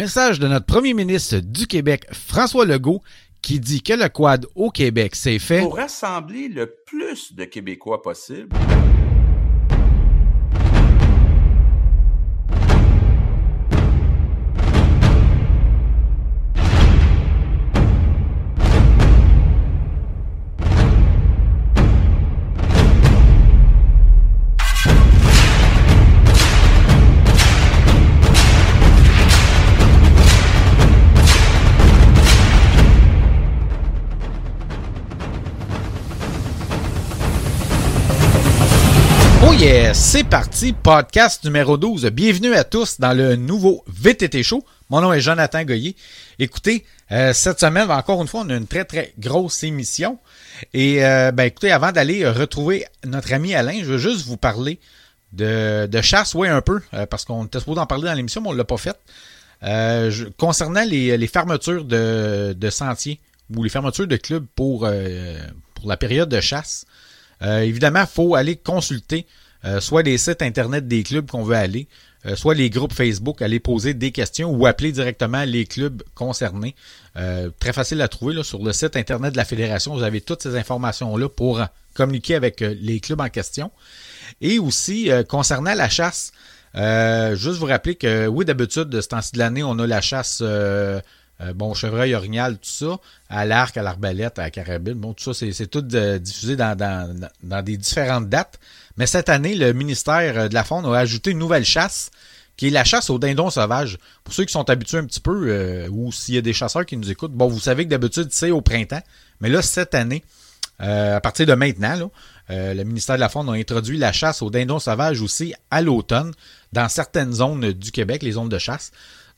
Message de notre premier ministre du Québec, François Legault, qui dit que le quad au Québec, c'est fait. Pour rassembler le plus de Québécois possible. C'est parti, podcast numéro 12. Bienvenue à tous dans le nouveau VTT Show. Mon nom est Jonathan Goyer. Écoutez, euh, cette semaine, encore une fois, on a une très très grosse émission. Et euh, ben écoutez, avant d'aller retrouver notre ami Alain, je veux juste vous parler de, chasse, oui un peu, euh, parce qu'on était supposé en parler dans l'émission, mais on ne l'a pas fait. concernant les, fermetures de, sentiers ou les fermetures de clubs pour la période de chasse, évidemment, il faut aller consulter euh, soit les sites internet des clubs qu'on veut aller, euh, soit les groupes Facebook, aller poser des questions ou appeler directement les clubs concernés. Euh, très facile à trouver là, sur le site internet de la fédération. Vous avez toutes ces informations-là pour communiquer avec les clubs en question. Et aussi, concernant la chasse, juste vous rappeler que oui, d'habitude, de ce temps-ci de l'année, on a la chasse bon, chevreuil, orignal, tout ça, à l'arc, à l'arbalète, à la carabine. Bon, tout ça, c'est tout diffusé dans, des différentes dates. Mais cette année, le ministère euh, de la Faune a ajouté une nouvelle chasse, qui est la chasse aux dindons sauvages. Pour ceux qui sont habitués un petit peu, euh, ou s'il y a des chasseurs qui nous écoutent, bon, vous savez que d'habitude, c'est au printemps. Mais là, cette année, euh, à partir de maintenant, le ministère de la Faune a introduit la chasse aux dindons sauvages aussi à l'automne dans certaines zones du Québec, les zones de chasse.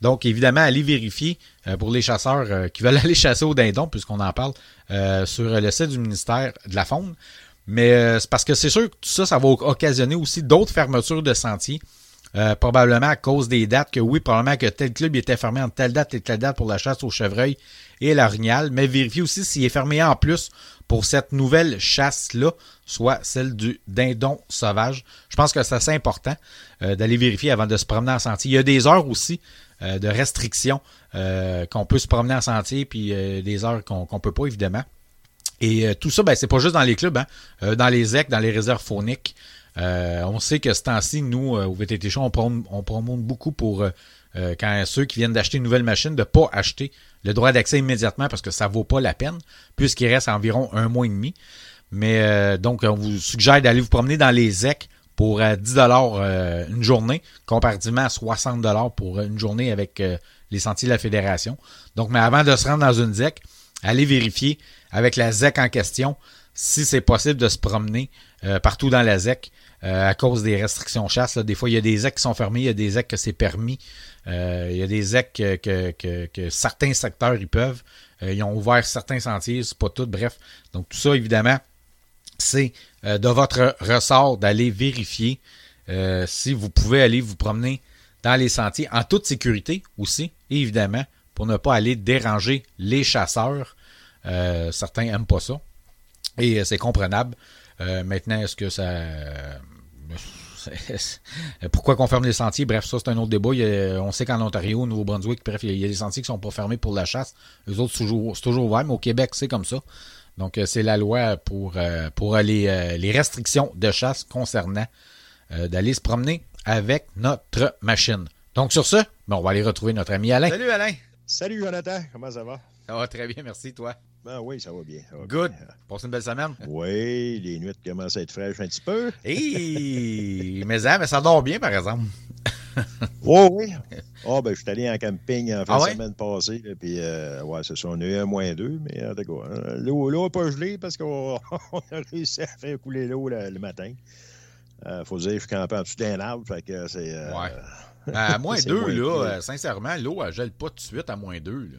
Donc, évidemment, allez vérifier pour les chasseurs qui veulent aller chasser aux dindons, puisqu'on en parle sur le site du ministère de la Faune. Mais euh, c'est parce que c'est sûr que tout ça, ça va occasionner aussi d'autres fermetures de sentiers. Euh, probablement à cause des dates que oui, probablement que tel club était fermé en telle date et telle date pour la chasse au chevreuil et l'orignal, mais vérifiez aussi s'il est fermé en plus pour cette nouvelle chasse-là, soit celle du dindon sauvage. Je pense que c'est assez important euh, d'aller vérifier avant de se promener en sentier. Il y a des heures aussi de restriction qu'on peut se promener en sentier, puis des heures qu'on ne peut pas, évidemment. Et euh, tout ça, ben, c'est pas juste dans les clubs, hein. Euh, dans les EC, dans les réserves phoniques. Euh, on sait que ce temps-ci, nous, au VTT Show, on, prom beaucoup pour ceux qui viennent d'acheter une nouvelle machine, de ne pas acheter le droit d'accès immédiatement parce que ça vaut pas la peine, puisqu'il reste environ un mois et demi. Mais donc, on vous suggère d'aller vous promener dans les EC pour 10 dollars une journée, comparativement à 60 dollars pour une journée avec les sentiers de la fédération. Donc, mais avant de se rendre dans une ZEC, allez vérifier avec la ZEC en question si c'est possible de se promener euh, partout dans la ZEC euh, à cause des restrictions chasse. Des fois, il y a des ZEC qui sont fermés, il y a des ZEC que c'est permis. Euh, il y a des ZEC que, certains secteurs ils peuvent. ils ont ouvert certains sentiers, c'est pas tout. Bref, donc tout ça, évidemment, c'est de votre ressort d'aller vérifier si vous pouvez aller vous promener dans les sentiers en toute sécurité aussi, évidemment, pour ne pas aller déranger les chasseurs. Euh, certains n'aiment pas ça. Et euh, c'est comprenable. Euh, maintenant, est-ce que ça. Pourquoi qu'on ferme les sentiers? Bref, ça, c'est un autre débat. on sait qu'en Ontario, au Nouveau-Brunswick, bref, il y, a, des sentiers qui sont pas fermés pour la chasse. Les autres, c'est toujours, toujours ouvert, mais au Québec, c'est comme ça. Donc, c'est la loi pour, pour les, les restrictions de chasse concernant d'aller se promener avec notre machine. Donc, sur ce, ben, on va aller retrouver notre ami Alain. Salut, Alain. Salut, Jonathan. Comment ça va? Ça va très bien, merci, toi. Ben oui, ça va bien. Good. Passe une belle semaine. Oui, les nuits commencent à être fraîches un petit peu. Hey, mais, hein, mais ça dort bien, par exemple. oh, oui. Oh, ben, je suis allé en camping en fin ah de semaine passée. puis, euh, ouais, c'est ça. On a eu un moins deux, mais en tout cas, hein, l'eau n'a pas gelé parce qu'on a réussi à faire couler l'eau le, matin. Il euh, faut dire, je suis campé en dessous d'un arbre. Fait que c'est. Euh, ouais. À moins deux, là, sincèrement, l'eau, elle gèle pas tout de suite à moins deux. Là.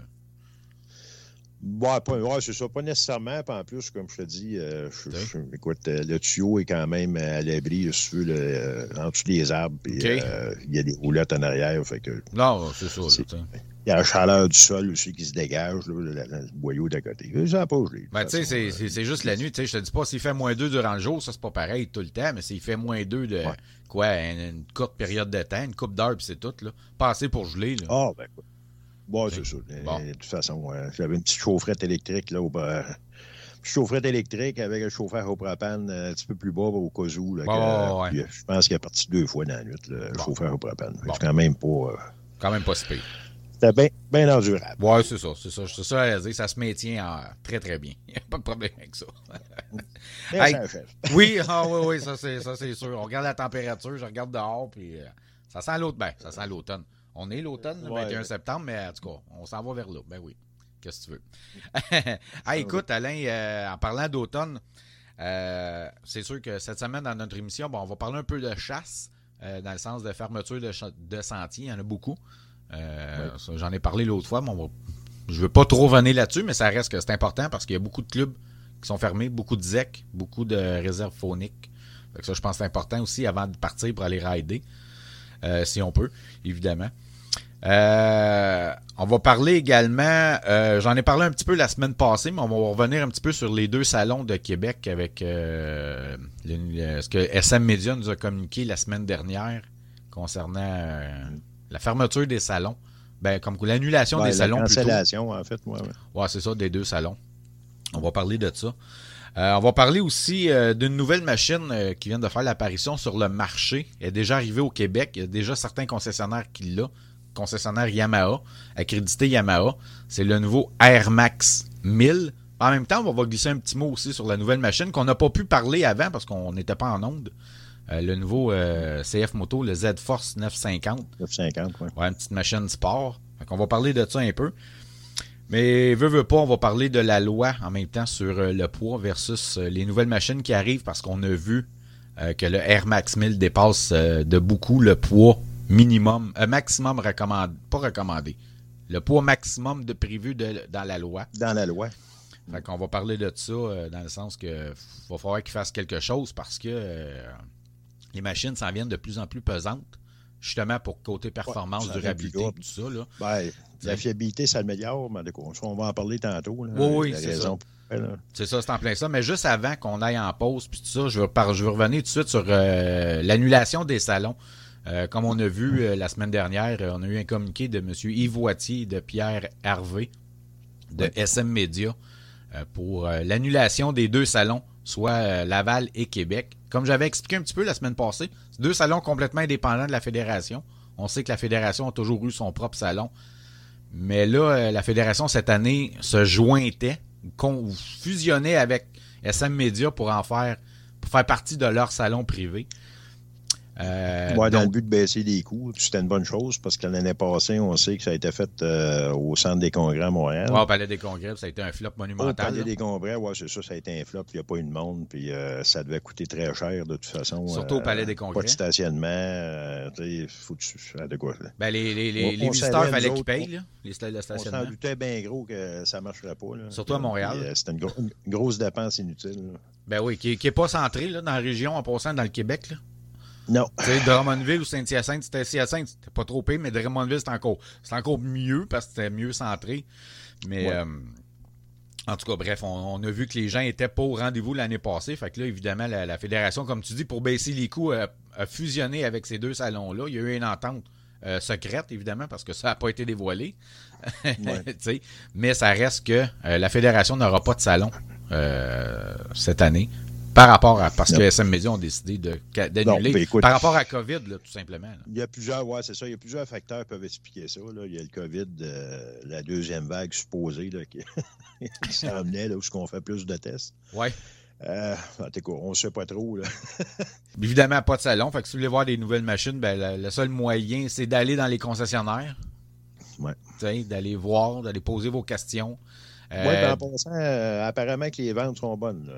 Ouais, ouais c'est ça. Pas nécessairement. Puis en plus, comme je te dis, euh, écoute, euh, le tuyau est quand même à l'abri, si euh, en dessous des arbres. Puis il y a des roulettes en arrière. Fait que, non, c'est ça. Il y a la chaleur du sol aussi qui se dégage, là, le, boyau d'à côté. Ça pas gelé. Ben, tu sais, c'est juste la nuit. Je te dis pas s'il fait moins 2 durant le jour, ça c'est pas pareil tout le temps, mais s'il fait moins 2 de quoi, une, courte période de temps, une coupe d'heure, puis c'est tout, là. Pas assez pour geler. Là. Ah, ben, Bon, c'est ça. De toute façon, j'avais une petite chaufferette électrique là, au, chaufferette électrique avec un chauffeur au propane un petit peu plus bas au cas où. je pense qu'il est parti deux fois dans la nuit, le chauffeur au propane. C'est quand même pas. quand même pas si c'était bien ben endurable. Oui, c'est ça, c'est ça. C'est ça à dire. Ça se maintient très, très bien. Il n'y a pas de problème avec ça. oui, ah, oui, oui, ça c'est sûr. On regarde la température, je regarde dehors, puis euh, ça sent. Ben, ça sent l'automne. On est l'automne, le 21 septembre, mais en tout cas, on s'en va vers là. Ben oui. Qu'est-ce que tu veux? ah, écoute, Alain, euh, en parlant d'automne, euh, c'est sûr que cette semaine, dans notre émission, bon, on va parler un peu de chasse, dans le sens de fermeture de, de sentiers. Il y en a beaucoup. Euh, j'en ai parlé l'autre fois, mais je ne veux pas trop venir là-dessus, mais ça reste que c'est important parce qu'il y a beaucoup de clubs qui sont fermés, beaucoup de ZEC, beaucoup de réserves phoniques. ça, je pense que c'est important aussi avant de partir pour aller rider, euh, si on peut, évidemment. Euh, on va parler également, j'en ai parlé un petit peu la semaine passée, mais on va revenir un petit peu sur les deux salons de Québec avec ce que SM Media nous a communiqué la semaine dernière concernant la fermeture des salons. Ben, comme l'annulation des salons. La cancellation, en fait. Ouais, ouais. c'est ça, des deux salons. On va parler de ça. Euh, on va parler aussi euh, d'une nouvelle machine euh, qui vient de faire l'apparition sur le marché. Elle est déjà arrivée au Québec. Il y a déjà certains concessionnaires qui l'ont. Concessionnaire Yamaha, accrédité Yamaha. C'est le nouveau Air Max 1000. En même temps, on va glisser un petit mot aussi sur la nouvelle machine qu'on n'a pas pu parler avant parce qu'on n'était pas en onde. Euh, le nouveau euh, CF Moto, le Z-Force 950. 950, oui. Ouais, une petite machine sport. on va parler de ça un peu. Mais veut, veut pas, on va parler de la loi en même temps sur euh, le poids versus les nouvelles machines qui arrivent parce qu'on a vu que le Air Max 1000 dépasse de beaucoup le poids minimum, maximum recommandé, pas recommandé, le poids maximum de prévu de, dans la loi. Dans la loi. Fait qu'on va parler de ça dans le sens que va falloir qu'il fasse quelque chose parce que les machines s'en viennent de plus en plus pesantes, justement pour côté performance, durabilité, tout ça. Là. Ben, la fiabilité s'améliore, mais on va en parler tantôt. oui, oui, c'est ça. C'est ça, c'est en plein ça. Mais juste avant qu'on aille en pause, puis tout ça, je veux, je veux revenir tout de suite sur euh, l'annulation des salons. Euh, comme on a vu euh, la semaine dernière, on a eu un communiqué de M. Yves Wattier et de Pierre Hervé de SM Media pour l'annulation des deux salons soit Laval et Québec. Comme j'avais expliqué un petit peu la semaine passée, deux salons complètement indépendants de la fédération. On sait que la fédération a toujours eu son propre salon. Mais là, euh, la fédération, cette année, se jointait, fusionnait avec SM Media pour en faire, pour faire partie de leur salon privé. Euh, dans le but de baisser les coûts, c'était une bonne chose parce que l'année passée, on sait que ça a été fait euh, au Centre des congrès à Montréal. au Palais des congrès, ça a été un flop monumental. Au Palais des congrès, oui, c'est ça, ça a été un flop. Il n'y a pas eu de monde, puis euh, ça devait coûter très cher de toute façon. Surtout au Palais des congrès. Pas de stationnement. il faut de quoi. Ben, les, les, les, les visiteurs, il fallait qu'ils payent, là, les stationnement. On s'en doutait bien gros que ça ne marcherait pas. Surtout à Montréal. C'était une, grosse dépense inutile. Ben oui, qui n'est pas centré là, dans la région en passant dans le Québec. Là. Non. Tu sais, Drummondville ou Saint-Hyacinthe, c'était Saint-Hyacinthe, c'était pas trop pire, mais Drummondville, c'était encore, encore mieux parce que c'était mieux centré. Mais euh, en tout cas, bref, on, a vu que les gens étaient pas au rendez-vous l'année passée. Fait que là, évidemment, la, fédération, comme tu dis, pour baisser les coûts, a, fusionné avec ces deux salons-là. Il y a eu une entente euh, secrète, évidemment, parce que ça n'a pas été dévoilé. mais ça reste que euh, la fédération n'aura pas de salon cette année par rapport à. Parce que SM Media ont décidé d'annuler. par rapport à COVID, tout simplement. Il y a plusieurs, ouais, c'est ça. Il y a plusieurs facteurs qui peuvent expliquer ça. Il y a le COVID, euh, la deuxième vague supposée là, qui, s'en venait, là, où on fait plus de tests. Oui. Euh, on ne sait pas trop. Là. Évidemment, pas de salon. Fait que si vous voulez voir des nouvelles machines, ben, le, seul moyen, c'est d'aller dans les concessionnaires. Ouais. D'aller voir, d'aller poser vos questions. Oui, ben, en passant, euh, apparemment que les ventes sont bonnes.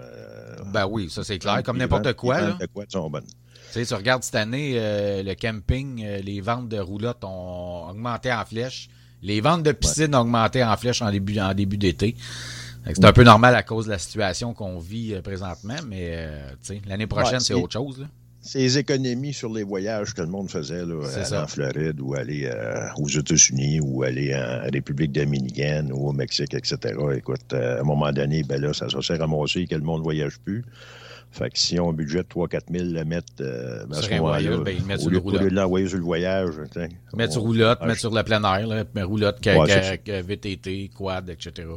ben oui, ça c'est clair. Comme n'importe quoi. Les ventes de quoi sont bonnes. Tu sais, tu regardes cette année, euh, le camping, euh, les ventes de roulottes ont augmenté en flèche. Les ventes de piscines ont augmenté en flèche en début, en début d'été. C'est un peu normal à cause de la situation qu'on vit présentement, mais l'année prochaine, c'est autre chose. Là ces économies sur les voyages que le monde faisait là, aller en Floride ou aller euh, aux États-Unis ou aller en République dominicaine ou au Mexique, etc. Écoute, euh, à un moment donné, ben là, ça, s'est ramassé que le monde ne voyage plus. Fait que si on budget 3-4 000, le mettre euh, ben, sur un voyage, ben, ils mettent sur le roulotte. Au lieu de l'envoyer sur le voyage. Mettre sur roulotte, mettre sur la plein air, là, roulotte, ouais, VTT, quad, etc.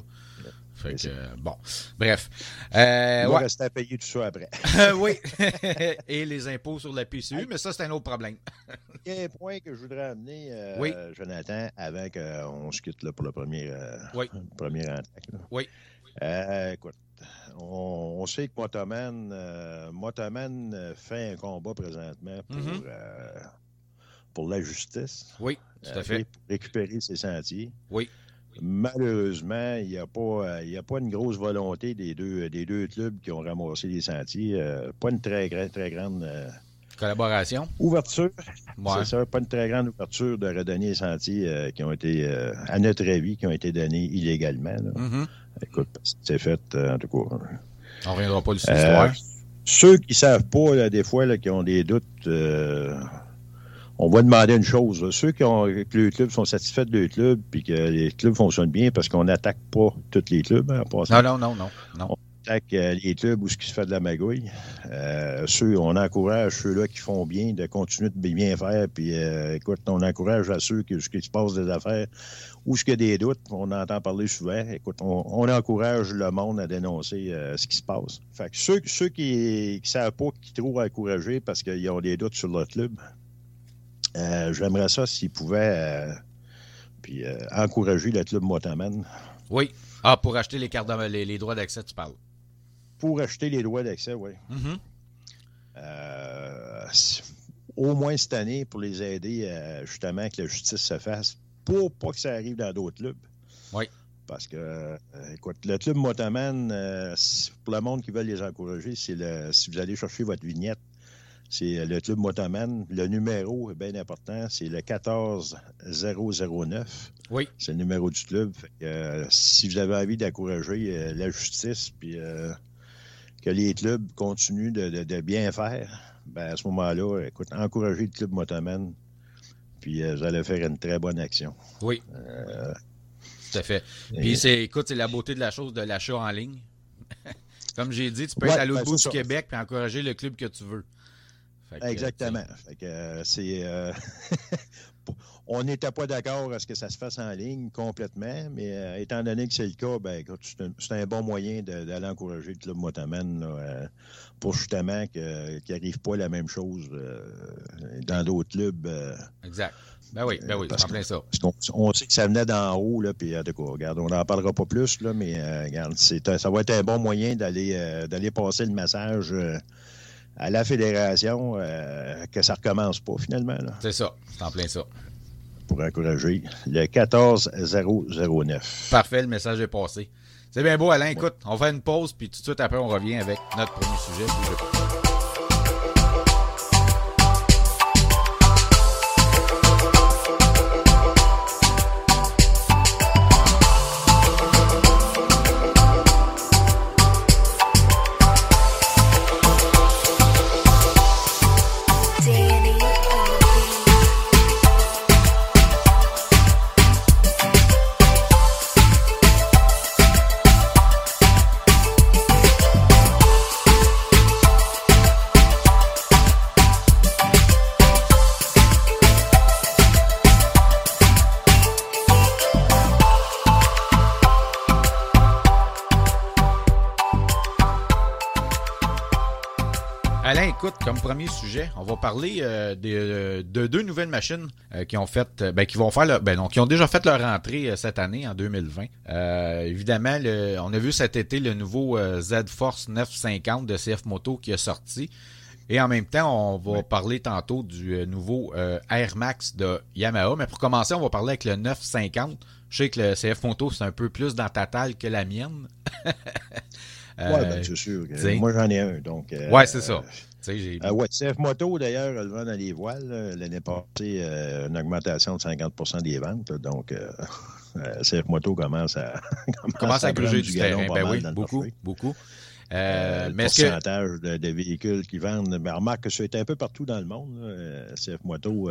Fait que, bon, bref. Euh, Il va rester à payer tout ça après. oui. Et les impôts sur la PCU, mais ça, c'est un autre problème. Il y a un point que je voudrais amener, euh, Jonathan, avant qu'on se quitte là, pour le premier, euh, oui. premier Oui. Euh, écoute, on, sait que Motoman, euh, Motoman fait un combat présentement pour, mm-hmm. euh, pour la justice. Oui, tout à fait. Pour récupérer ses sentiers. Oui. Malheureusement, il n'y a, pas, a pas une grosse volonté des deux, des deux clubs qui ont ramassé les sentiers. pas une très, très grande Collaboration. Ouverture. C'est ça, pas une très grande ouverture de redonner les sentiers euh, qui ont été, euh, à notre avis, qui ont été donnés illégalement. Mm-hmm. Écoute, c'est fait, euh, en tout cas. On ne reviendra pas sur l'histoire. ceux qui ne savent pas, des fois, qui ont des doutes, on va demander une chose. Ceux qui ont, que les clubs sont satisfaits de leur club puis que les clubs fonctionnent bien parce qu'on n'attaque pas tous les clubs. Hein, non, non, non, non, non. Euh, les clubs où ce qui se fait de la magouille. Euh, ceux, on encourage ceux-là qui font bien de continuer de bien faire. Puis, euh, écoute, on encourage à ceux qui, qui se passent des affaires ou ce qu'il y a des doutes. On entend parler souvent. Écoute, on, encourage le monde à dénoncer ce qui se passe. Fait que ceux, ceux qui ne savent pas, qui trouvent encourager parce qu'ils ont des doutes sur leur club, j'aimerais ça s'ils pouvaient puis, encourager le club Motaman. Oui. Ah, pour acheter les, cartes les droits d'accès, tu parles pour acheter les droits d'accès, oui. Mm-hmm. Euh, au moins cette année, pour les aider euh, justement que la justice se fasse, pour pas que ça arrive dans d'autres clubs. Oui. Parce que, euh, écoute, le club Motoman, pour le monde qui veut les encourager, c'est le si vous allez chercher votre vignette, c'est le club Motoman. Le numéro est bien important, c'est le 14009. Oui. C'est le numéro du club. si vous avez envie d'encourager la justice, puis que les clubs continuent de, bien faire, ben à ce moment-là, écoute, encouragez le club Motoman, puis euh, vous allez faire une très bonne action. Oui. Euh, Tout à fait. Puis, c'est, écoute, c'est la beauté de la chose de l'achat en ligne. Comme j'ai dit, tu peux être à l'autre ben, bout du Québec et encourager le club que tu veux. Exactement. Fait que, euh, c'est. on n'était pas d'accord à ce que ça se fasse en ligne complètement, mais euh, étant donné que c'est le cas, ben, c'est un, bon moyen d'aller encourager le club Motaman euh, pour justement qu'il n'arrive pas la même chose euh, dans d'autres clubs. exact. Ben oui, ben oui, c'est plein ça. on, sait que ça venait d'en haut, là, puis regarde, on n'en parlera pas plus, là, mais regarde, ça va être un bon moyen d'aller d'aller passer le message à la fédération que ça recommence pas finalement. C'est ça, c'est en plein ça pour encourager le 14009. Parfait, le message est passé. C'est bien beau, Alain. Écoute, on fait une pause, puis tout de suite après, on revient avec notre premier sujet. Sujet, on va parler euh, euh, de, deux nouvelles machines euh, qui ont fait, ben, qui vont faire, ben, qui ont déjà fait leur entrée cette année en 2020. évidemment, on a vu cet été le nouveau Z-Force 950 de CF Moto qui est sorti. Et en même temps, on va parler tantôt du nouveau Air Max de Yamaha. Mais pour commencer, on va parler avec le 950. Je sais que le CF Moto, c'est un peu plus dans ta taille que la mienne. oui, ben, c'est sûr. Moi, j'en ai un. Donc, ouais, c'est ça. Euh, CF Moto, d'ailleurs, le vend dans les voiles. L'année passée, euh, une augmentation de 50% des ventes. donc, euh, CF Moto commence à, commence, à, gruger du, terrain. Ben oui, beaucoup, beaucoup. Euh, mais pourcentage que... de, véhicules qui vendent. Mais remarque que c'est un peu partout dans le monde. CF Moto,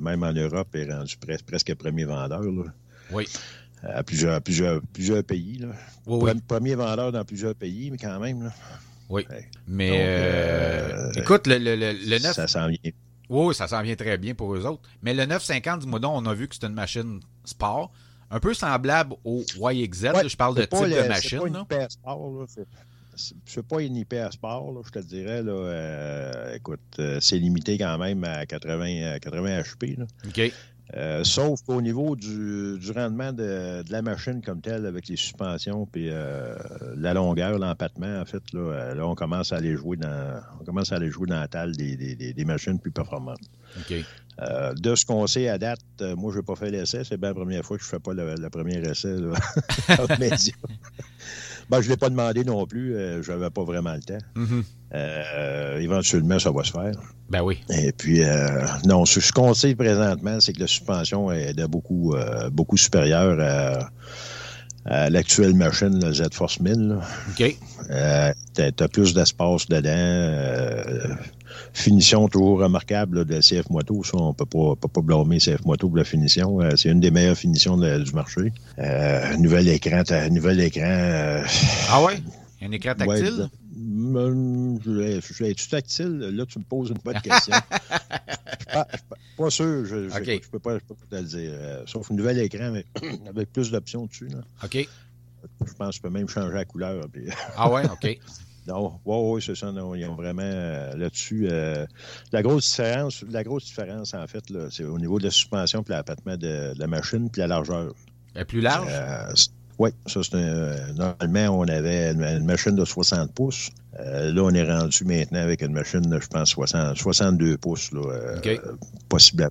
même en Europe, est rendu presque premier vendeur. Oui. À plusieurs, plusieurs, plusieurs pays. Là. Premier vendeur dans plusieurs pays, mais quand même. Là. Oui. Mais écoute, le, le, le, 9. Ça s'en vient. Oui, ça s'en vient très bien pour eux autres. Mais le 950 du Moudon, on a vu que c'est une machine sport. Un peu semblable au YXZ. je parle de type de machine. C'est pas une hyper sport, là, je te dirais. Là, euh, écoute, euh, c'est limité quand même à 80, 80 HP. Là. OK. Euh, sauf qu'au niveau du, du rendement de, de, la machine comme telle, avec les suspensions puis euh, la longueur, l'empattement, en fait, là, là, on commence à aller jouer dans on commence à aller jouer dans la table des, des, des machines plus performantes. OK. Euh, de ce qu'on sait à date, euh, moi, je n'ai pas fait l'essai. C'est bien la première fois que je ne fais pas le, premier essai là, ben, je ne l'ai pas demandé non plus. Euh, je n'avais pas vraiment le temps. Mm-hmm. éventuellement, ça va se faire. Ben oui. Et puis, non, ce, qu'on sait présentement, c'est que la suspension est de beaucoup, beaucoup supérieure à l'actuelle machine, le Z-Force 1000. OK. Tu as, plus d'espace dedans. Euh, finition toujours remarquable de CF Moto. Ça, on peut pas, peut pas blâmer CF Moto pour la finition. c'est une des meilleures finitions du marché. nouvel écran, nouvel écran. ah ouais? Un écran tactile? Je, je, es-tu tactile? Là, tu me poses une bonne question. je ne suis pas, sûr. Je ne peux, pas te le dire. Euh, sauf un nouvel écran, mais avec plus d'options dessus. Là. OK. Je pense que tu peux même changer la couleur. ah ouais, OK. Non, oui, oui, c'est ça. Non, ils ont vraiment euh, là-dessus. Euh, la grosse différence, la grosse différence, en fait, c'est au niveau de la suspension et l'appâtement de, de, la machine puis la largeur. Est plus large? Oui, ça c'est. Normalement, on avait une, machine de 60 pouces. Euh, là, on est rendu maintenant avec une machine de, je pense, 60, 62 pouces. Là, euh, possiblement,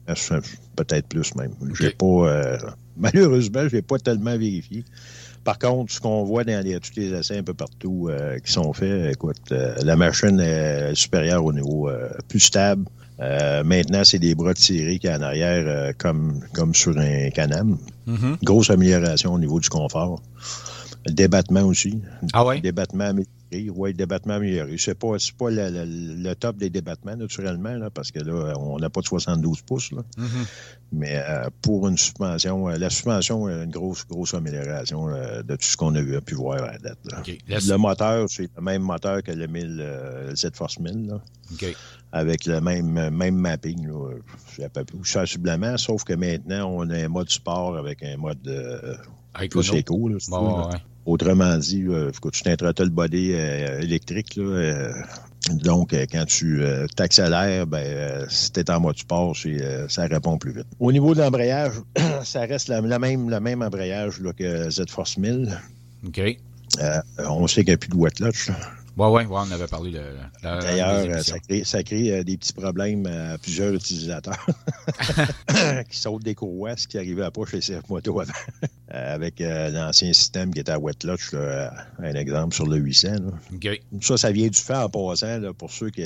peut-être plus même. J'ai pas. Euh, malheureusement, je n'ai pas tellement vérifié. Par contre, ce qu'on voit dans les, tous les essais un peu partout qui sont faits, écoute, la machine est supérieure au niveau plus stable. Euh, maintenant, c'est des bras tirés qui est en arrière euh, comme, comme sur un canam. Mm-hmm. Grosse amélioration au niveau du confort. Le débattement aussi. Ah ouais? débattement amélioré. Oui, le débattement amélioré. C'est pas, pas le, top des débattements, naturellement, là, parce que là, on n'a pas de 72 pouces. Là. Mm-hmm. Mais euh, pour une suspension, la suspension est une grosse, grosse amélioration de tout ce qu'on a, pu voir à la date. Le moteur, c'est le même moteur que le, 1000, le Z-Force 1000. Là avec le même, même mapping, là, sensiblement, sauf que maintenant, on a un mode sport avec un mode euh, plus éco. Là, Autrement dit, euh, tu t'introduis le body euh, électrique. Là, euh, donc, quand tu t'accélères, ben, si tu es en mode sport, ça répond plus vite. Au niveau de l'embrayage, ça reste la, même, le même embrayage là, que Z-Force 1000. OK. on sait qu'il n'y a plus de wet latch. Oui, oui, ouais, on avait parlé de. D'ailleurs, euh, ça crée, ça crée euh, des petits problèmes à plusieurs utilisateurs qui sautent des courroies, ce qui arrivait à pas chez CF Moto avant. Euh, avec l'ancien système qui était à Wetlatch, un exemple sur le 800. Ça, ça vient du fait en passant, là, pour ceux qui.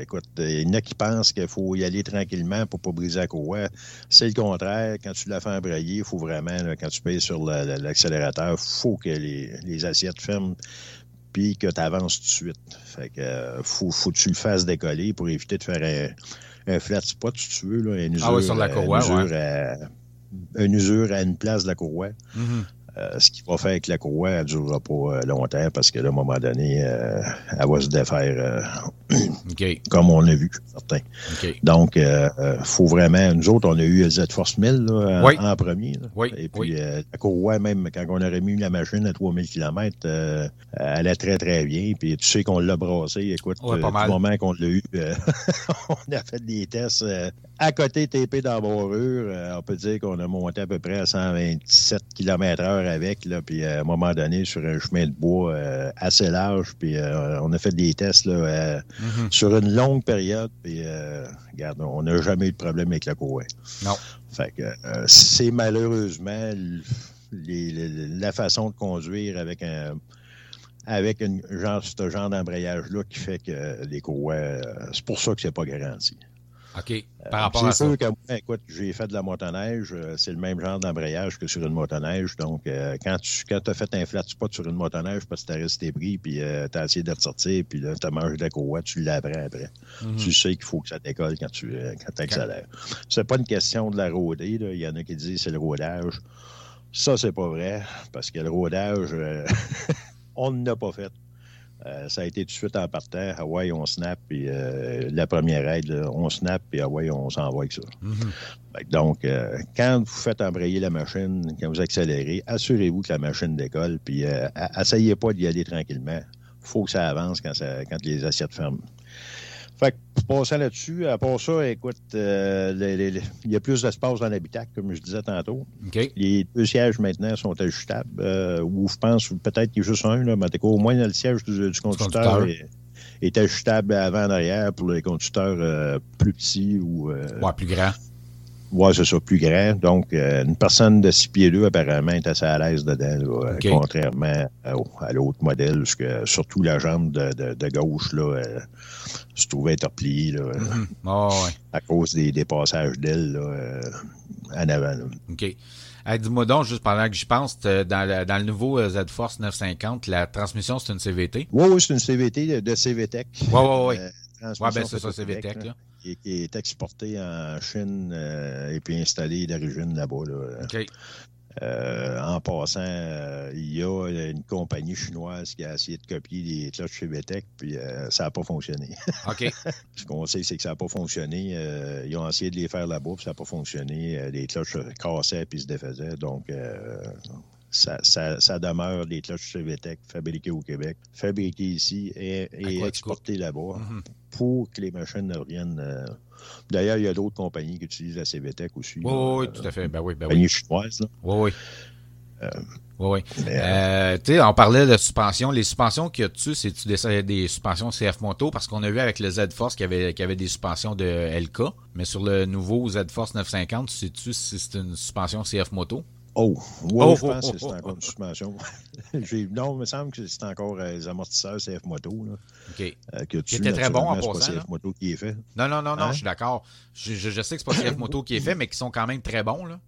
écoute, il y en a qui pensent qu'il faut y aller tranquillement pour pas briser la courroie. C'est le contraire. Quand tu la fais embrayer, il faut vraiment, quand tu payes sur l'accélérateur, il faut que les, les assiettes ferment puis que tu avances tout de suite. Fait que euh, faut, faut que tu le fasses décoller pour éviter de faire un, flat spot, si tu veux, là, une usure, ah oui, sur la courroie, à, une usure à une place de la courroie. Mm-hmm. Euh, ce qui va faire que la courroie ne durera pas euh, longtemps parce que là, à un moment donné, euh, elle va se défaire comme on a vu, certains. Donc, il faut vraiment. Nous autres, on a eu le Z-Force 1000 en, premier. Et puis, la courroie, même quand on aurait mis la machine à 3000 km, elle allait très, très bien. Puis, tu sais qu'on l'a brassé. Écoute, ouais, du moment qu'on l'a eu, on a fait des tests à côté TP d'embarrure. on peut dire qu'on a monté à peu près à 127 km/h avec, là, puis à un moment donné, sur un chemin de bois euh, assez large, puis euh, on a fait des tests là, euh, mm-hmm. sur une longue période, puis regarde, on n'a jamais eu de problème avec la courroie. Non. Fait que c'est malheureusement la façon de conduire avec un avec une, genre, ce genre d'embrayage-là qui fait que les courroies, c'est pour ça que c'est pas garanti. OK. Euh, Par rapport à ça. C'est sûr que moi, écoute, j'ai fait de la motoneige. Euh, c'est le même genre d'embrayage que sur une motoneige. Donc, euh, quand tu quand as fait un flat spot sur une motoneige parce que tu as resté pris, puis tu as essayé de ressortir, puis là, tu as mangé de la courroie, tu l'apprends après. Mhm. Tu sais qu'il faut que ça décolle quand tu quand accélères. C'est pas une question de la rôder. Il y en a qui disent c'est le rodage. Ça, c'est pas vrai, parce que le rodage, on n'a pas fait. Euh, ça a été tout de suite en partant. Hawaii, on snap, puis euh, la première aide, on snap, puis Hawaii, on s'envoie avec ça. Mm-hmm. Donc, euh, quand vous faites embrayer la machine, quand vous accélérez, assurez-vous que la machine décolle, puis essayez pas d'y aller tranquillement. Il faut que ça avance quand, ça, quand les assiettes ferment. Fait que, passant là-dessus, à part ça, écoute, il y a plus d'espace dans l'habitacle, comme je disais tantôt. Les deux sièges maintenant sont ajustables. ou je pense peut-être qu'il y a juste un, là, mais au moins le siège du, conducteur, Est, ajustable avant et arrière pour les conducteurs plus petits ou. ouais, plus grands. Oui, c'est ça, plus grand. Donc, euh, une personne de 6 pieds 2, apparemment, est assez à l'aise dedans, là, contrairement à, l'autre modèle, parce que surtout la jambe de, de, gauche là, euh, se trouvait être repliée là, mm-hmm. à cause des, des passages d'ailes euh, en avant. OK. Dis-moi donc, juste pendant que j'y pense, dans le, dans le nouveau Z-Force 950, la transmission, c'est une CVT? Oui, oui, c'est une CVT de, CVTech. Oui, oui, oui. Oui, ben c'est ça, CVTech. Là qui, est exporté en Chine euh, et puis installé d'origine là-bas. Euh, en passant, euh, il y a une compagnie chinoise qui a essayé de copier les cloches CVTech, puis ça n'a pas fonctionné. OK. Ce qu'on sait, c'est que ça n'a pas fonctionné. ils ont essayé de les faire là-bas, puis ça n'a pas fonctionné. les cloches cassaient puis se défaisaient. Donc, ça, ça, demeure des cloches CVTech fabriquées au Québec, fabriquées ici et, exportées là-bas mm-hmm. Pour que les machines reviennent. Euh, d'ailleurs, il y a d'autres compagnies qui utilisent la CVTech aussi. Oui, oui, tout à fait. Ben oui, ben oui. chinoises. Oui, oui. Euh, oui, oui. Euh, tu sais, on parlait de suspension. Les suspensions qu'il y a dessus, c'est-tu des, des, suspensions CF Moto? Parce qu'on a vu avec le Z-Force qu'il y avait, qu'il y avait des suspensions de LK. Mais sur le nouveau Z-Force 950, sais-tu si c'est une suspension CF Moto? Oh, oui, oh, je pense oh, que c'est oh, encore une suspension. non, il me semble que c'est encore euh, les amortisseurs CF Moto. Là, OK. Euh, était très bon en passant. C'est pas CF Moto qui est fait. Non, non, non, non, hein? je suis d'accord. Je, je, sais que c'est pas CF Moto qui est fait, mais qui sont quand même très bons. Là.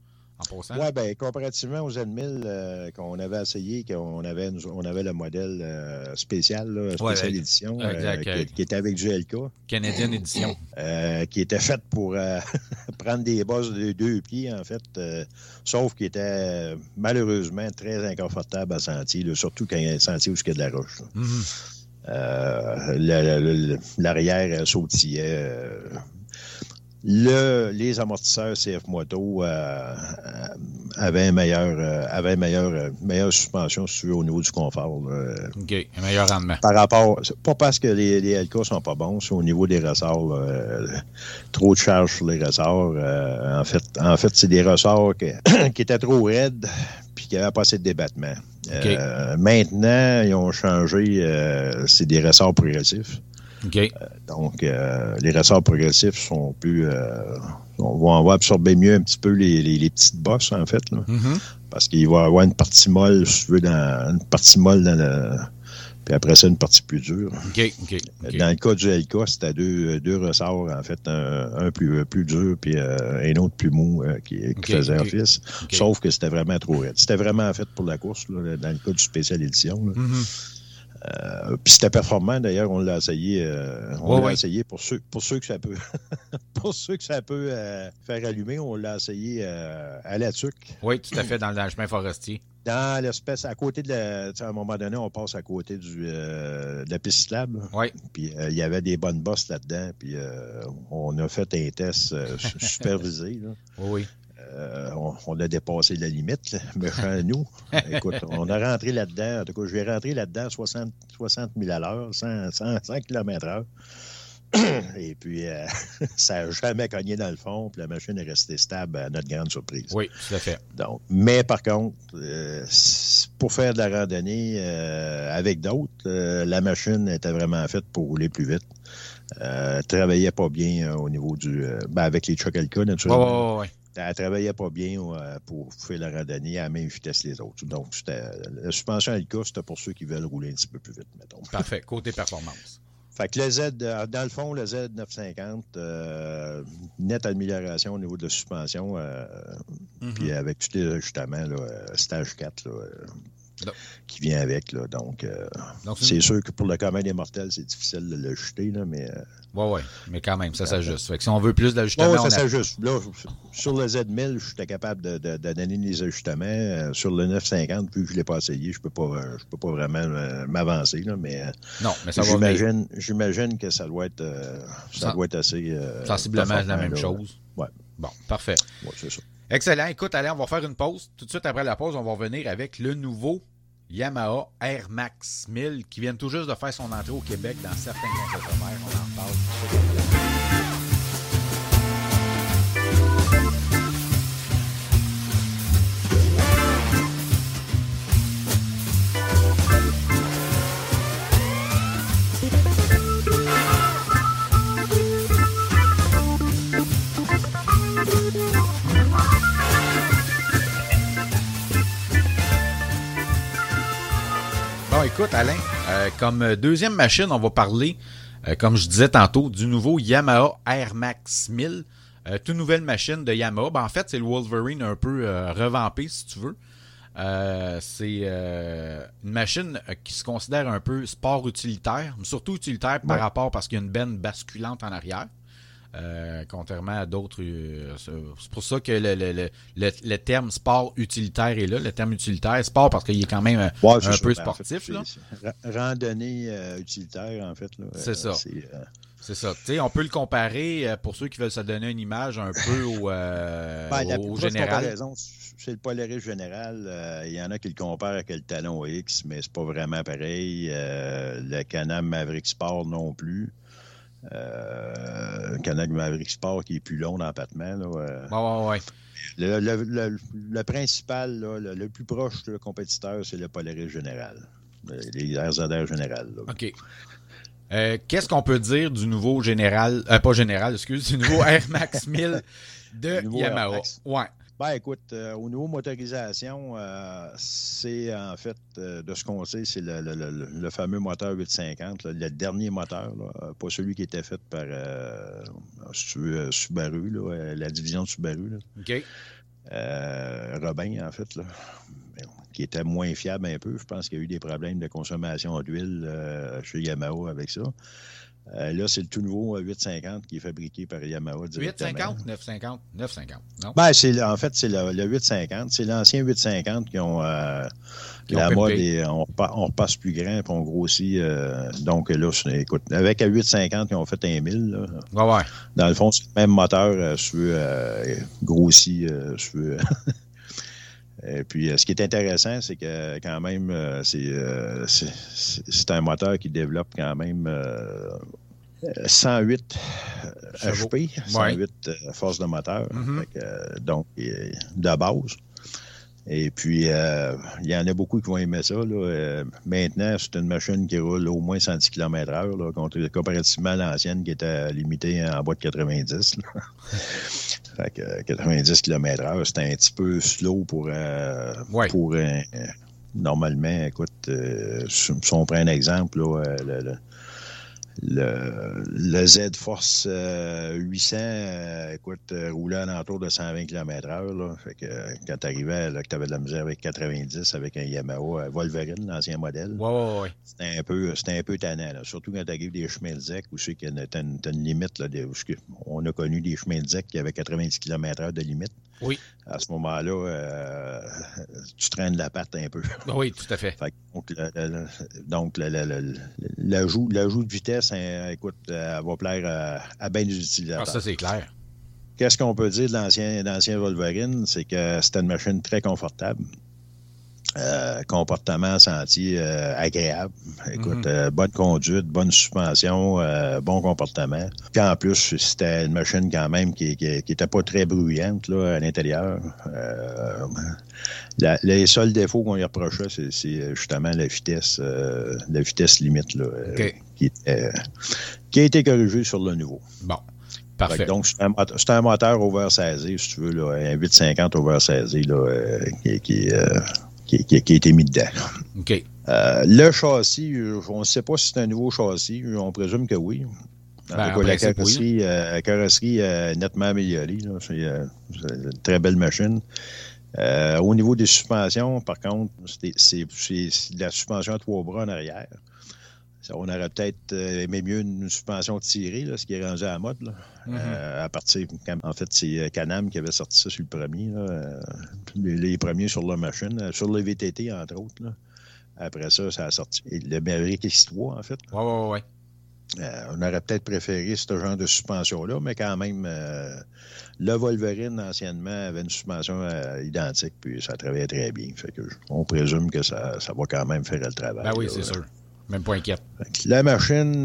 Oui, bien, comparativement aux Z1000 euh, qu'on avait essayé, qu'on avait, on avait le modèle euh, spécial, là, spécial édition, euh, qui, était avec du LK. Canadian Edition. qui était faite pour prendre des bosses de deux pieds, en fait, sauf qu'il était malheureusement très inconfortable à sentir, surtout quand il y a un sentier où il y a de la roche. Mm-hmm. L'arrière sautillait le, les amortisseurs CF Moto euh, euh, avaient euh, avaient meilleure, meilleure suspension au niveau du confort. OK, un meilleur rendement. Par rapport, pas parce que les, les LK sont pas bons, c'est au niveau des ressorts. trop de charge sur les ressorts. en fait, en fait c'est des ressorts qui, qui, étaient trop raides puis qui n'avaient pas assez de débattement. maintenant, ils ont changé, c'est des ressorts progressifs. Euh, donc, euh, les ressorts progressifs sont plus. Euh, on va absorber mieux un petit peu les, les, petites bosses, en fait. Mm-hmm. Parce qu'il va y avoir une partie molle, si tu veux, dans, une partie molle dans le. Puis après ça, une partie plus dure. Dans le cas du LK, c'était deux, deux ressorts, en fait, un, plus, plus dur, puis un autre plus mou qui, faisait office. Sauf que c'était vraiment trop raide. C'était vraiment fait pour la course, là, dans le cas du spécial édition. Mm-hmm. Euh, puis c'était performant d'ailleurs, on l'a essayé. Euh, on l'a essayé pour ceux, pour ceux que ça peut, pour ceux que ça peut euh, faire allumer, on l'a essayé à la tuque. Oui, tout à fait dans le chemin forestier. Dans l'espèce, à côté de la, à un moment donné, on passe à côté du, de la piste cyclable. Oui. Puis il y avait des bonnes bosses là-dedans. Puis on a fait un test supervisé. Là. Oui. Euh, on, a dépassé la limite, mais nous. Écoute, on a rentré là-dedans. En tout cas, je vais rentrer là-dedans 60, 60 000 à l'heure, 100, 100, km heure. Et puis, euh, ça n'a jamais cogné dans le fond, puis la machine est restée stable à notre grande surprise. Oui, tout à fait. Donc, mais par contre, euh, pour faire de la randonnée avec d'autres, la machine était vraiment faite pour rouler plus vite. Euh, travaillait pas bien au niveau du. Ben avec les Chocolca, naturellement. Oui, elle travaillait pas bien euh, pour faire la randonnée à la même vitesse que les autres. Donc, la suspension cas, c'était pour ceux qui veulent rouler un petit peu plus vite, mettons. Parfait. Côté performance. Fait que le Z, euh, dans le fond, le Z950, euh, nette amélioration au niveau de la suspension. Mm-hmm. Puis avec tous les ajustements, stage 4, qui vient avec. Là. Donc, c'est sûr que pour le commun des mortels, c'est difficile de le jeter, là, mais oui, oui, mais quand même, ça s'ajuste. Fait que si on veut plus d'ajustements. Oui, ça s'ajuste. Sur le Z1000, je suis capable de, de, de, donner des ajustements. Euh, sur le 950, vu que je ne l'ai pas essayé, je ne peux, pas, euh, je peux pas vraiment euh, m'avancer. Mais, non, mais ça j'imagine, j'imagine que ça doit être, ça doit être assez. Sensiblement la même chose. Oui. Bon, parfait. Oui, c'est ça. Excellent. Écoute, allez, on va faire une pause. Tout de suite après la pause, on va revenir avec le nouveau Yamaha Air Max 1000 qui vient tout juste de faire son entrée au Québec dans certains concessionnaires. On en parle suite. écoute, Alain, euh, comme deuxième machine, on va parler, euh, comme je disais tantôt, du nouveau Yamaha Air Max 1000. Euh, toute nouvelle machine de Yamaha. Ben, en fait, c'est le Wolverine un peu revampé, si tu veux. c'est une machine qui se considère un peu sport utilitaire, mais surtout utilitaire par rapport parce qu'il y a une benne basculante en arrière. Euh, contrairement à d'autres. Euh, c'est pour ça que le, terme sport utilitaire est là. Le terme utilitaire, sport parce qu'il est quand même euh, un peu ben, sportif. randonnée utilitaire, en fait. C'est ça. C'est ça. on peut le comparer pour ceux qui veulent se donner une image un peu au, ben, général. C'est le Polaris général. Il y en a qui le comparent avec le Talon X, mais c'est pas vraiment pareil. le Canam Maverick Sport non plus. Euh, Maverick Sport qui est plus long dans l'empattement. Là, ouais, Le, principal, le, plus proche le compétiteur, c'est le Polaris Général. Les RZR Général. OK. Euh, qu'est-ce qu'on peut dire du nouveau général, euh, pas général, excuse, du nouveau Air Max 1000 de Yamaha? Ouais. Ben, écoute, euh, au niveau motorisation, euh, c'est en fait, euh, de ce qu'on sait, c'est le, fameux moteur 850, le dernier moteur, pas celui qui était fait par Subaru, la division de Subaru. OK. Robin, en fait, qui était moins fiable un peu. Je pense qu'il y a eu des problèmes de consommation d'huile chez Yamaha avec ça. Euh, là, c'est le tout nouveau 850 qui est fabriqué par Yamaha directement. 850, 950, 950, non? Ben, c'est, en fait, c'est le, 850. C'est l'ancien 850 qui ont... Euh, la mode, on, on, repasse plus grand et on grossit. Euh, donc là, écoute, avec un 850, ils ont fait un 1000. Là. ouais. Dans le fond, c'est le même moteur, sur, grossi, sur, Et puis, ce qui est intéressant, c'est que quand même, c'est un moteur qui développe quand même 108 HP, 108 forces de moteur. Mm-hmm. euh, donc, de base. Et puis, euh, il y en a beaucoup qui vont aimer ça. Là. Euh, maintenant, c'est une machine qui roule au moins 110 km/h, comparativement à l'ancienne qui était limitée en bas de 90. fait que 90 km/h, c'était un petit peu slow pour, euh, pour normalement, écoute, si on prend un exemple, là, le, le, le Z Force 800, euh, euh, écoute, euh, roulait à l'entour de 120 km/h. Fait que quand tu arrivais, là, que tu avais de la misère avec 90 avec un Yamaha Wolverine, l'ancien modèle, ouais, c'était un peu c'était un peu tannant. Là. Surtout quand tu arrives des chemins de ZEC où c'est qu'il y a une, une, limite. Là, de, on a connu des chemins de ZEC qui avaient 90 km/h de limite. Oui. À ce moment-là, euh, tu traînes la patte un peu. Oui, tout à fait. donc, l'ajout de vitesse, hein, écoute, euh, va plaire à, bien des utilisateurs. Ah, ça, c'est clair. Qu'est-ce qu'on peut dire de l'ancien Wolverine? C'est que c'était une machine très confortable. Euh, comportement sentier euh, agréable. Écoute, mhm. euh, bonne conduite, bonne suspension, bon comportement. Puis en plus, c'était une machine quand même qui, qui, était pas très bruyante là, à l'intérieur. les seuls défauts qu'on lui reprochait, c'est justement la vitesse, la vitesse limite là, qui, qui a été corrigée sur le nouveau. Bon. Parfait. Donc, c'est un, un, moteur over 16, si tu veux, là, un 850 over 16 là, qui, qui qui, a été mis dedans. OK. Euh, le châssis, on ne sait pas si c'est un nouveau châssis. On présume que oui. Ben, la carrosserie, euh, carrosserie euh, nettement améliorée. C'est une très belle machine. au niveau des suspensions, par contre, c'est la suspension à trois bras en arrière. On aurait peut-être aimé mieux une suspension tirée, là, ce qui est rendu à la mode. Mm-hmm. à partir, en fait, c'est Canam qui avait sorti ça sur le premier. les, premiers sur la machine, sur le VTT, entre autres. Après ça, ça a sorti. le Maverick X3, en fait. Oui, oui, oui. Euh, on aurait peut-être préféré ce genre de suspension-là, mais quand même, euh, le Wolverine, anciennement, avait une suspension euh, identique, puis ça travaillait très bien. Fait que on présume que ça, ça va quand même faire le travail. Ben oui, c'est sûr. Même pas inquiète. La machine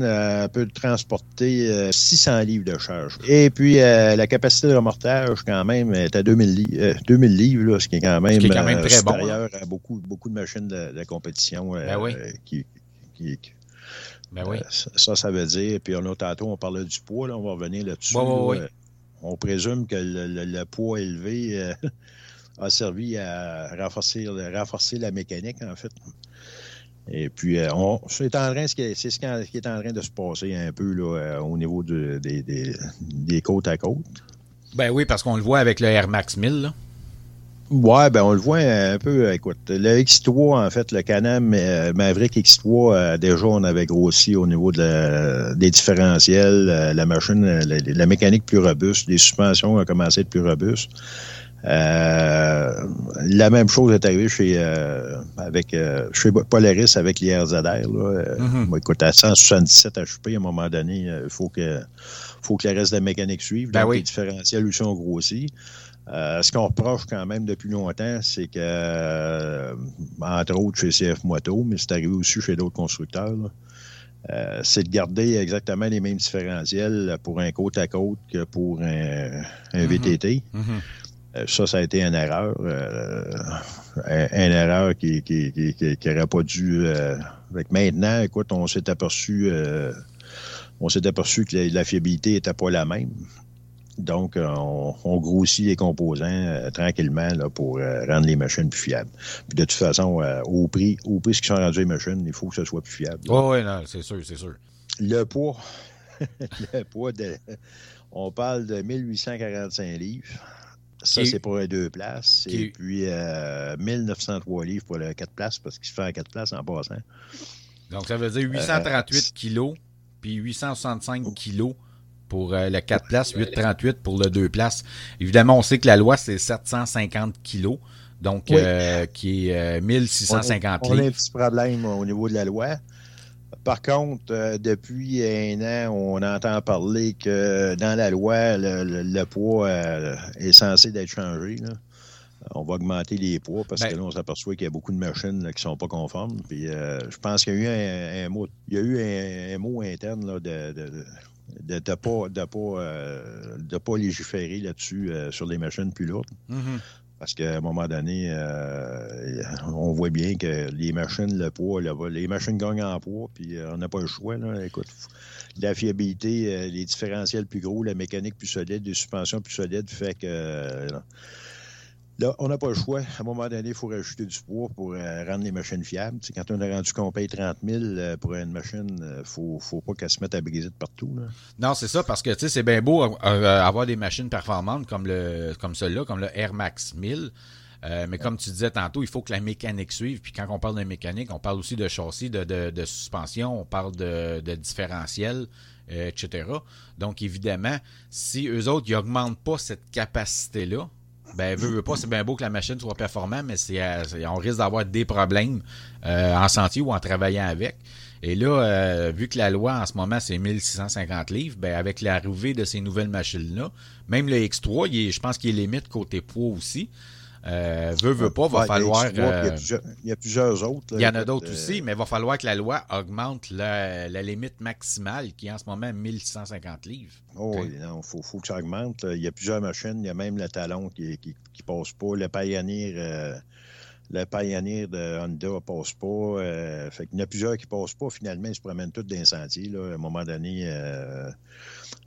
peut transporter 600 livres de charge. Et puis, la capacité de remortage, quand même, est à 2000, livres, 2000 livres, ce qui est quand même, est quand même très supérieur bon, à beaucoup, beaucoup de machines de, compétition ben oui. qui, qui, ben oui. Euh, ça, ça veut dire, puis on a tantôt, on parlait du poids, là, on va revenir là-dessus. on présume que le, poids élevé euh, a servi à renforcer, renforcer la mécanique, en fait. Et puis, euh, c'est en train, c'est ce qui est en train de se passer un peu là, au niveau de, des, des, côtes à côte. Ben oui, parce qu'on le voit avec le Air Max 1000. Là. Ouais, ben on le voit un peu. Écoute, le X3, en fait, le Canam euh, Maverick X3, euh, déjà, on avait grossi au niveau de des différentiels, euh, la machine, la, mécanique plus robuste, les suspensions ont commencé à être plus robustes. La même chose est arrivée chez avec chez Polaris avec l'IRZR. Là. Mm-hmm. écoute, à 177 HP, à un moment donné, il faut que faut que le reste de la mécanique suive. Ben donc, oui. les différentiels aussi ont grossi. Euh, ce qu'on reproche quand même depuis longtemps, c'est que, euh, entre autres chez CF Moto, mais c'est arrivé aussi chez d'autres constructeurs, euh, c'est de garder exactement les mêmes différentiels pour un côte à côte que pour un, VTT. Mm-hmm. Mm-hmm. Ça, ça a été une erreur. une erreur qui n'aurait pas dû. maintenant, écoute, on s'est aperçu on s'est aperçu que la fiabilité n'était pas la même. Donc, euh, on, grossit les composants euh, tranquillement là, pour euh, rendre les machines plus fiables. Puis de toute façon, au prix, au prix ce qui sont rendus les machines, il faut que ce soit plus fiable. Oh, oui, non, c'est sûr, c'est sûr. Le poids, le poids de, on parle de 1845 livres. Ça, c'est pour les deux places. Et puis, 1903 livres pour les quatre places, parce qu'il se fait à quatre places en passant. Donc, ça veut dire 838 kilos, puis 865 kilos pour euh, le 4 places, 8,38 pour le 2 places. Évidemment, on sait que la loi, c'est 750 kilos, donc euh, qui est 1650 euh, on a, on a un petit problème au niveau de la loi. Par contre, depuis un an, on entend parler que dans la loi, le, poids est censé d'être changé. On va augmenter les poids parce ben que là, on s'aperçoit qu'il y a beaucoup de machines qui ne sont pas conformes. Puis, je pense qu'il y a eu un, mot, il y a eu un, mot interne de de ne pas, de pas, euh, de pas légiférer là-dessus euh, sur les machines plus lourdes. Mm-hmm. Parce qu'à un moment donné, euh, on voit bien que les machines, le poids, les machines gagnent en poids, puis on n'a pas le choix. Là. Écoute, la fiabilité, les différentiels plus gros, la mécanique plus solide, les suspensions plus solides, fait que Là, on n'a pas le choix. À un moment donné, il faut rajouter du poids pour euh, rendre les machines fiables. quand on a rendu qu'on paye 30 000 euh, pour une machine, il euh, ne faut, faut, pas qu'elle se mette à briser de partout. Non, c'est ça, parce que c'est bien beau avoir des machines performantes comme, le, comme celle-là, comme le Air Max 1000. mais comme tu disais tantôt, il faut que la mécanique suive. Puis quand on parle de mécanique, on parle aussi de châssis, de, de, suspension, on parle de, de différentiel, etc. Donc évidemment, si eux autres, ils augmentent pas cette capacité-là, ben, veut pas, c'est bien beau que la machine soit performante, mais c'est, euh, on risque d'avoir des problèmes euh, en sentier ou en travaillant avec. Et là, euh, vu que la loi en ce moment, c'est 1650 livres, ben, avec l'arrivée de ces nouvelles machines-là, même le X3, il je pense qu'il est limite côté poids aussi. Euh, veut, veut pas, va falloir. il, y a plusieurs, autres. il y en a d'autres aussi, mais il va falloir que la loi augmente la, limite maximale qui est en ce moment 1650 livres. Oh, oui, non, il faut, que ça augmente. Il y a plusieurs machines. Il y a même le talon qui, qui, passe pas. Le Pioneer. Euh, le Pioneer de Honda passe pas. Euh, fait il y en a plusieurs qui passent pas. Finalement, ils se promènent tous dans les sentiers. Là. À un moment donné,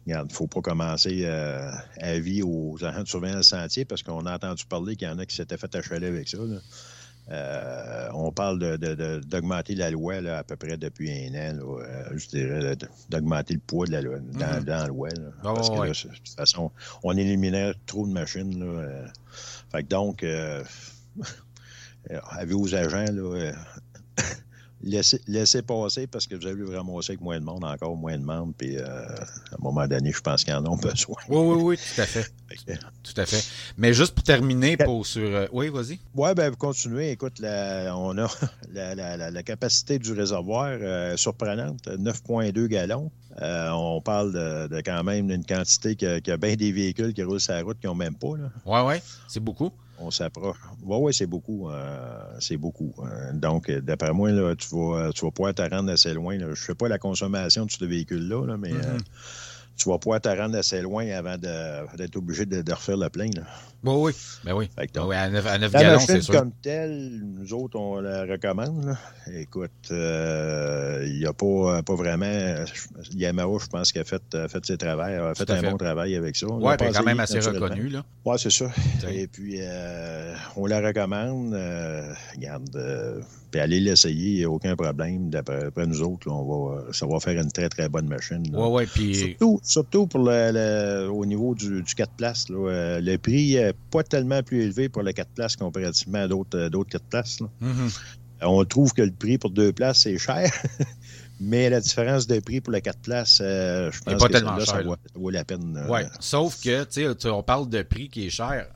euh, il ne faut pas commencer euh, à vie aux agents de surveillance sentier parce qu'on a entendu parler qu'il y en a qui s'étaient fait achaler avec ça. on parle d'augmenter de, la loi à peu près depuis un an, je dirais, d'augmenter le poids de la loi, dans, mm-hmm. la loi. Ah, parce que de toute façon, on éliminait trop de machines. Là, fait que donc, avez aux agents, là, laissez, passer parce que vous avez vraiment aussi avec moins de monde, encore moins de monde, puis euh, à un moment donné, je pense qu'ils en ont besoin. Oui, oui, oui, tout à fait. tout à fait. Mais juste pour terminer, pour sur. Euh, oui, vas-y. Oui, ben, vous continuez. Écoute, on a la, capacité du réservoir euh, surprenante, 9,2 gallons. on parle de, quand même d'une quantité qu'il y, a bien des véhicules qui roulent sur la route qui n'ont même pas. Oui, oui, c'est beaucoup on s'approche. Oui, oui, c'est beaucoup. Euh, c'est beaucoup. Euh, donc, d'après moi, là, tu, vas, tu vas pouvoir te rendre assez loin. Je ne fais pas la consommation de ce véhicule-là, mais mm-hmm. euh, tu vas pouvoir te rendre assez loin avant d'être obligé de, refaire le plein. Là. Oui, oui. Ben oui. oui à 9, à 9 gallons, c'est sûr. comme telle, nous autres, on la recommande. Écoute, il euh, n'y a pas, pas vraiment. Yamaha, je pense qu'elle a fait, a fait ses travaux, a fait, un bon travail avec ça. Oui, elle est quand même assez reconnue. Oui, c'est ça. Et puis, euh, on la recommande. Euh, regarde, puis aller l'essayer, il n'y a aucun problème. D'après nous autres, on va, ça va faire une très, très bonne machine. Oui, oui. Puis... Surtout, surtout pour le, au niveau du, du 4 places. Là, le prix pas tellement plus élevé pour les quatre places comparativement à d'autres, euh, quatre places. Mm-hmm. On trouve que le prix pour deux places, c'est cher. Mais la différence de prix pour les quatre places, euh, je pense que ça, vaut, la peine. Euh, sauf que, tu sais, on parle de prix qui est cher.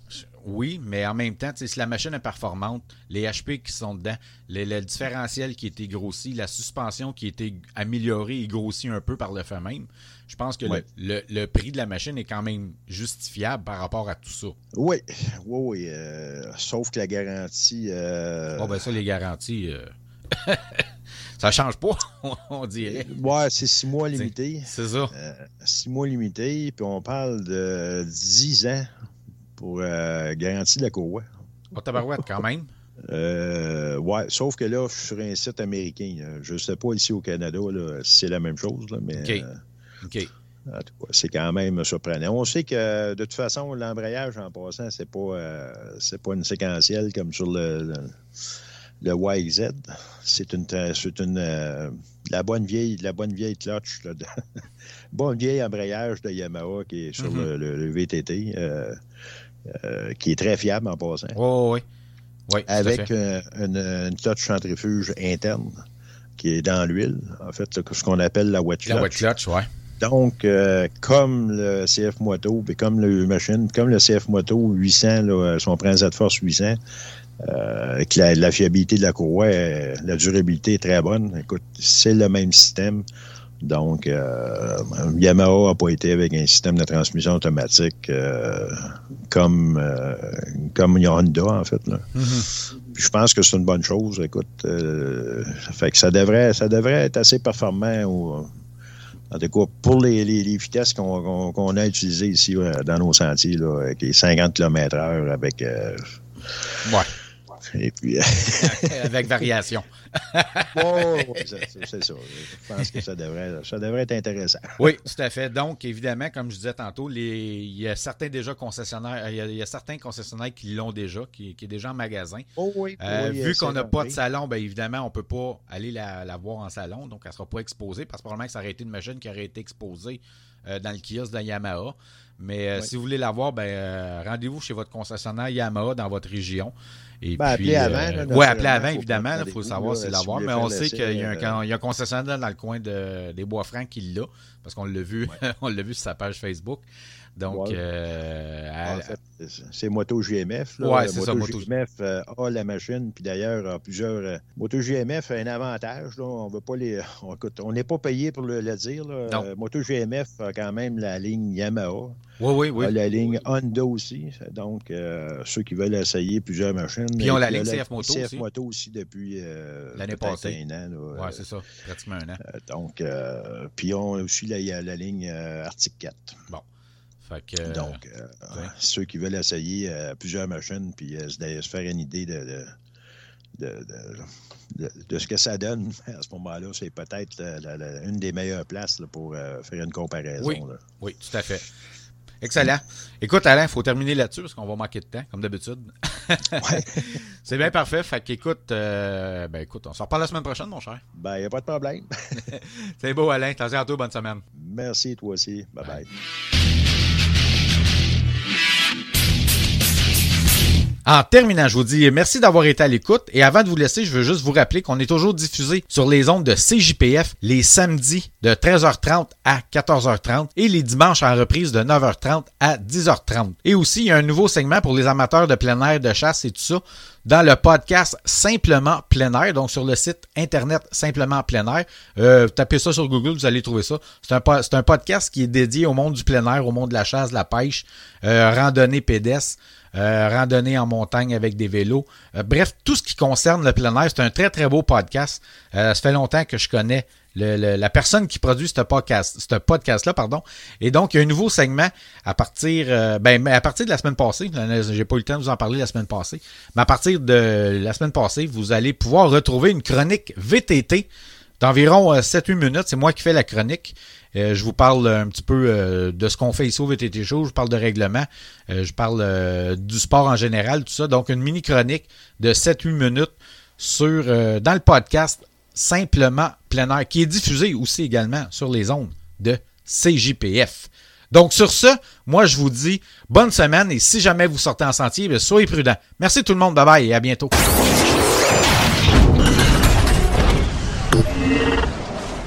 Oui, mais en même temps, si la machine est performante, les HP qui sont dedans, le différentiel qui a été grossi, la suspension qui a été améliorée et grossie un peu par le fait même, je pense que le, prix de la machine est quand même justifiable par rapport à tout ça. Oui, oui, oui. Euh, sauf que la garantie. Euh... Oh, ben ça, les garanties. Euh... ça change pas, on dirait. Ouais, c'est six mois limité. C'est ça. Euh, six mois limité, puis on parle de dix ans pour euh, garantie de la courroie. Oh, tabarouette, quand même. Euh, ouais, sauf que là, je suis sur un site américain. Je ne sais pas ici au Canada si c'est la même chose, mais. OK. OK. C'est quand même surprenant. On sait que de toute façon, l'embrayage en passant, c'est pas euh, c'est pas une séquentielle comme sur le, le, YZ. C'est une c'est une euh, la bonne vieille la bonne vieille clutch là, de, bonne vieille embrayage de Yamaha qui est sur mm-hmm. le, VTT euh, qui est très fiable en passant. oui, oui. Avec une, une clutch centrifuge interne qui est dans l'huile, en fait, ce qu'on appelle la wet clutch. La wet clutch, oui. Donc, euh, comme le CF Moto, et comme le machine, comme le CF Moto 800, là, son Z Force 800, euh, que la, fiabilité de la courroie, la durabilité est très bonne. Écoute, c'est le même système. Donc, euh, Yamaha n'a pas été avec un système de transmission automatique euh, comme, comme Honda, en fait. Mm-hmm. je pense que c'est une bonne chose. Écoute, ça fait que ça devrait, ça devrait être assez performant au, en tout cas, pour les, vitesses qu'on a utilisées ici dans nos sentiers, là, qui est 50 km/h avec. Euh, ouais. Et puis. avec variation. oh, c'est ça. Je pense que ça devrait, ça devrait être intéressant. oui, tout à fait. Donc, évidemment, comme je disais tantôt, les, il y a certains déjà concessionnaires, il y a, certains concessionnaires qui l'ont déjà, qui, qui, est déjà en magasin. Oh oui, euh, vu qu'on n'a pas de salon, bien évidemment, on ne peut pas aller la, la, voir en salon, donc elle ne sera pas exposée, parce que probablement que ça aurait été une machine qui aurait été exposée euh, dans le kiosque de Yamaha. Mais euh, si vous voulez la voir, ben, rendez-vous chez votre concessionnaire Yamaha dans votre région. Et ben, puis, avant. Euh, oui, appelez avant, évidemment. Il faut savoir si l'avoir. Mais on sait qu'il y, a un, concessionnaire dans le coin de, des Bois-Francs qui l'a, parce qu'on l'a vu, on l'a vu sur sa page Facebook. Donc, euh, en fait, c'est Moto GMF. Oui, c'est ça. Moto GMF euh, a la machine, puis d'ailleurs, a plusieurs. Euh, Moto GMF a un avantage. Là, on veut pas les. On n'est pas payé pour le, dire. Là. Moto GMF a quand même la ligne Yamaha. Oui, oui, oui. A la ligne Honda aussi. Donc, ceux qui veulent essayer plusieurs machines. Puis ils ont la ligne CF Moto CF aussi. Moto aussi depuis l'année passée. un an. Oui, c'est ça. Pratiquement un an. donc, puis ils ont aussi la, la ligne Arctic 4. Bon. Donc, euh, ceux qui veulent essayer euh, plusieurs machines puis euh, se faire une idée de, de, ce que ça donne à ce moment-là, c'est peut-être une des meilleures places pour faire une comparaison. Oui, tout à fait. Excellent. Écoute, Alain, il faut terminer là-dessus parce qu'on va manquer de temps, comme d'habitude. Ouais. C'est bien parfait. Fait qu'écoute, euh, ben écoute, on se reparle la semaine prochaine, mon cher. Ben, il n'y a pas de problème. C'est beau, Alain. Attention à toi, bonne semaine. Merci, toi aussi. Bye bye. En terminant, je vous dis merci d'avoir été à l'écoute et avant de vous laisser, je veux juste vous rappeler qu'on est toujours diffusé sur les ondes de CJPF les samedis de 13h30 à 14h30 et les dimanches en reprise de 9h30 à 10h30. Et aussi, il y a un nouveau segment pour les amateurs de plein air, de chasse et tout ça dans le podcast Simplement plein air, donc sur le site internet Simplement plein air. Euh, tapez ça sur Google, vous allez trouver ça. C'est un, un podcast qui est dédié au monde du plein air, au monde de la chasse, de la pêche, euh, randonnée pédestre. Euh, randonnée en montagne avec des vélos. Euh, bref, tout ce qui concerne le plein air, c'est un très très beau podcast. Euh, ça fait longtemps que je connais la personne qui produit ce podcast, ce podcast-là, pardon. Et donc, il y a un nouveau segment à partir, euh, ben, à partir de la semaine passée. J'ai pas eu le temps de vous en parler la semaine passée. Mais à partir de la semaine passée, vous allez pouvoir retrouver une chronique VTT d'environ euh, 7-8 minutes. C'est moi qui fais la chronique. Euh, je vous parle un petit peu euh, de ce qu'on fait ici au VTT Show. Je vous parle de règlement. Euh, je parle du sport en général, tout ça. Donc, une mini-chronique de 7-8 minutes sur, dans le podcast Simplement plein air, qui est diffusé aussi également sur les ondes de CJPF. Donc, sur ce, moi, je vous dis bonne semaine et si jamais vous sortez en sentier, ben, soyez prudents. Merci tout le monde. Bye bye et à bientôt.